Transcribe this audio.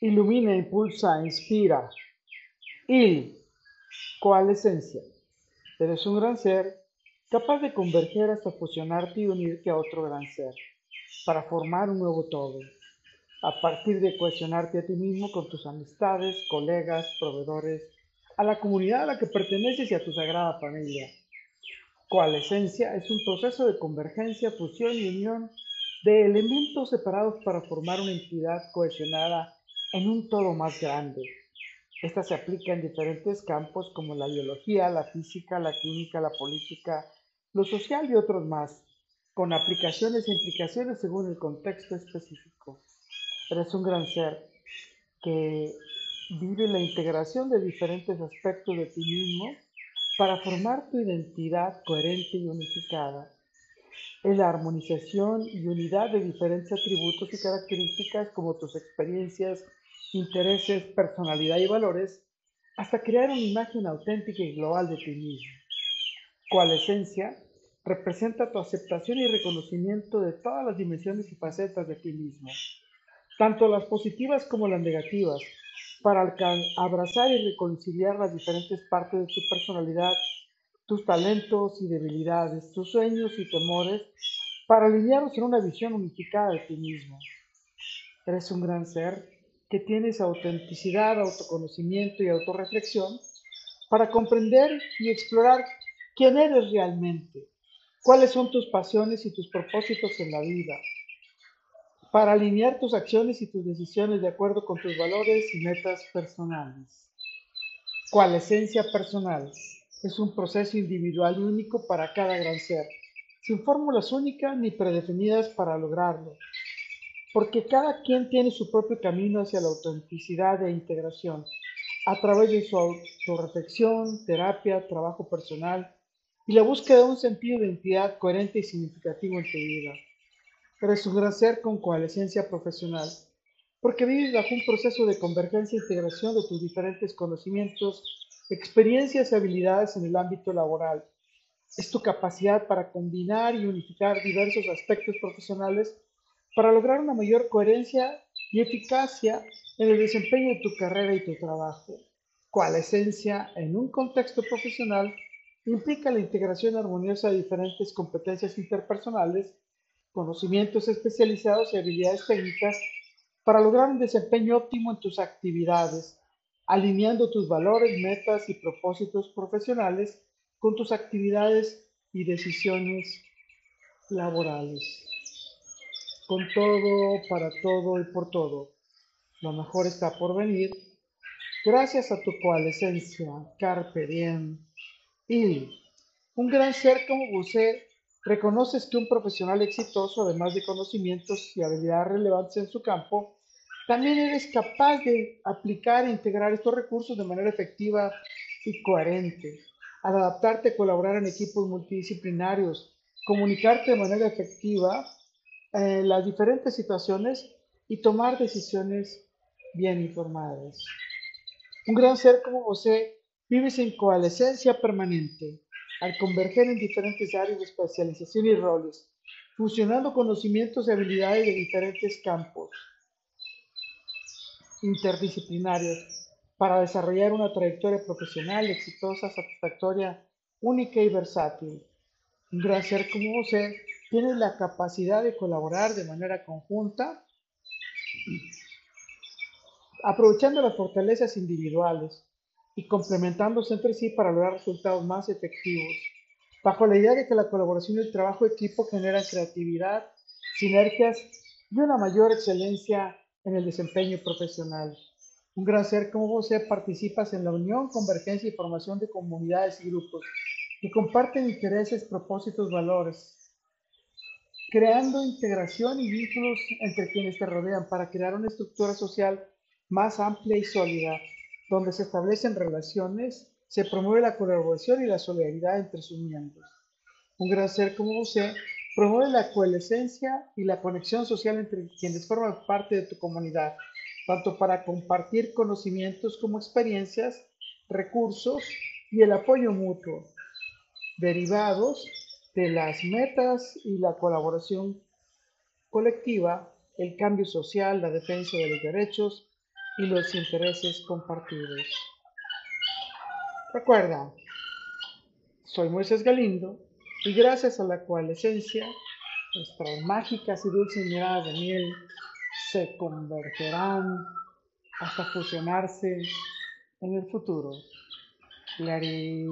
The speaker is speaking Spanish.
ilumina, impulsa, inspira. Il, coalescencia. Eres un gran ser capaz de converger hasta fusionarte y unirte a otro gran ser para formar un nuevo todo, a partir de cohesionarte a ti mismo con tus amistades, colegas, proveedores, a la comunidad a la que perteneces y a tu sagrada familia. Coalescencia es un proceso de convergencia, fusión y unión de elementos separados para formar una entidad cohesionada en un todo más grande. Esta se aplica en diferentes campos como la biología, la física, la química, la política, lo social y otros más, con aplicaciones e implicaciones según el contexto específico. Eres un gran ser que vive la integración de diferentes aspectos de ti mismo para formar tu identidad coherente y unificada. Es la armonización y unidad de diferentes atributos y características como tus experiencias, intereses, personalidad y valores, hasta crear una imagen auténtica y global de ti mismo. Cual esencia, representa tu aceptación y reconocimiento de todas las dimensiones y facetas de ti mismo, tanto las positivas como las negativas, para abrazar y reconciliar las diferentes partes de tu personalidad, tus talentos y debilidades, tus sueños y temores, para alinearlos en una visión unificada de ti mismo. Eres un gran ser que tienes autenticidad, autoconocimiento y autorreflexión para comprender y explorar quién eres realmente, cuáles son tus pasiones y tus propósitos en la vida, para alinear tus acciones y tus decisiones de acuerdo con tus valores y metas personales. Cual esencia personal es un proceso individual y único para cada gran ser, sin fórmulas únicas ni predefinidas para lograrlo porque cada quien tiene su propio camino hacia la autenticidad e integración, a través de su autorreflexión, terapia, trabajo personal y la búsqueda de un sentido de identidad coherente y significativo en tu vida. Eres un gran ser con coalescencia profesional, porque vives bajo un proceso de convergencia e integración de tus diferentes conocimientos, experiencias y habilidades en el ámbito laboral. Es tu capacidad para combinar y unificar diversos aspectos profesionales para lograr una mayor coherencia y eficacia en el desempeño de tu carrera y tu trabajo, cual esencia en un contexto profesional implica la integración armoniosa de diferentes competencias interpersonales, conocimientos especializados y habilidades técnicas para lograr un desempeño óptimo en tus actividades, alineando tus valores, metas y propósitos profesionales con tus actividades y decisiones laborales con todo, para todo y por todo. Lo mejor está por venir. Gracias a tu coalescencia, Carpe Diem. Y un gran ser como usted, reconoces que un profesional exitoso, además de conocimientos y habilidades relevantes en su campo, también eres capaz de aplicar e integrar estos recursos de manera efectiva y coherente, al adaptarte a colaborar en equipos multidisciplinarios, comunicarte de manera efectiva en las diferentes situaciones y tomar decisiones bien informadas. Un gran ser como José vive en coalescencia permanente, al converger en diferentes áreas de especialización y roles, fusionando conocimientos y habilidades de diferentes campos interdisciplinarios para desarrollar una trayectoria profesional exitosa, satisfactoria, única y versátil. Un gran ser como José tiene la capacidad de colaborar de manera conjunta, aprovechando las fortalezas individuales y complementándose entre sí para lograr resultados más efectivos, bajo la idea de que la colaboración y el trabajo equipo generan creatividad, sinergias y una mayor excelencia en el desempeño profesional. Un gran ser como vos participas en la unión, convergencia y formación de comunidades y grupos que comparten intereses, propósitos, valores, creando integración y vínculos entre quienes te rodean para crear una estructura social más amplia y sólida, donde se establecen relaciones, se promueve la colaboración y la solidaridad entre sus miembros. Un gran ser como usted promueve la coalescencia y la conexión social entre quienes forman parte de tu comunidad, tanto para compartir conocimientos como experiencias, recursos y el apoyo mutuo, derivados de las metas y la colaboración colectiva, el cambio social, la defensa de los derechos y los intereses compartidos. Recuerda, soy Moisés Galindo y gracias a la coalescencia, nuestras mágicas y dulces miradas de miel se convergerán hasta fusionarse en el futuro. Larry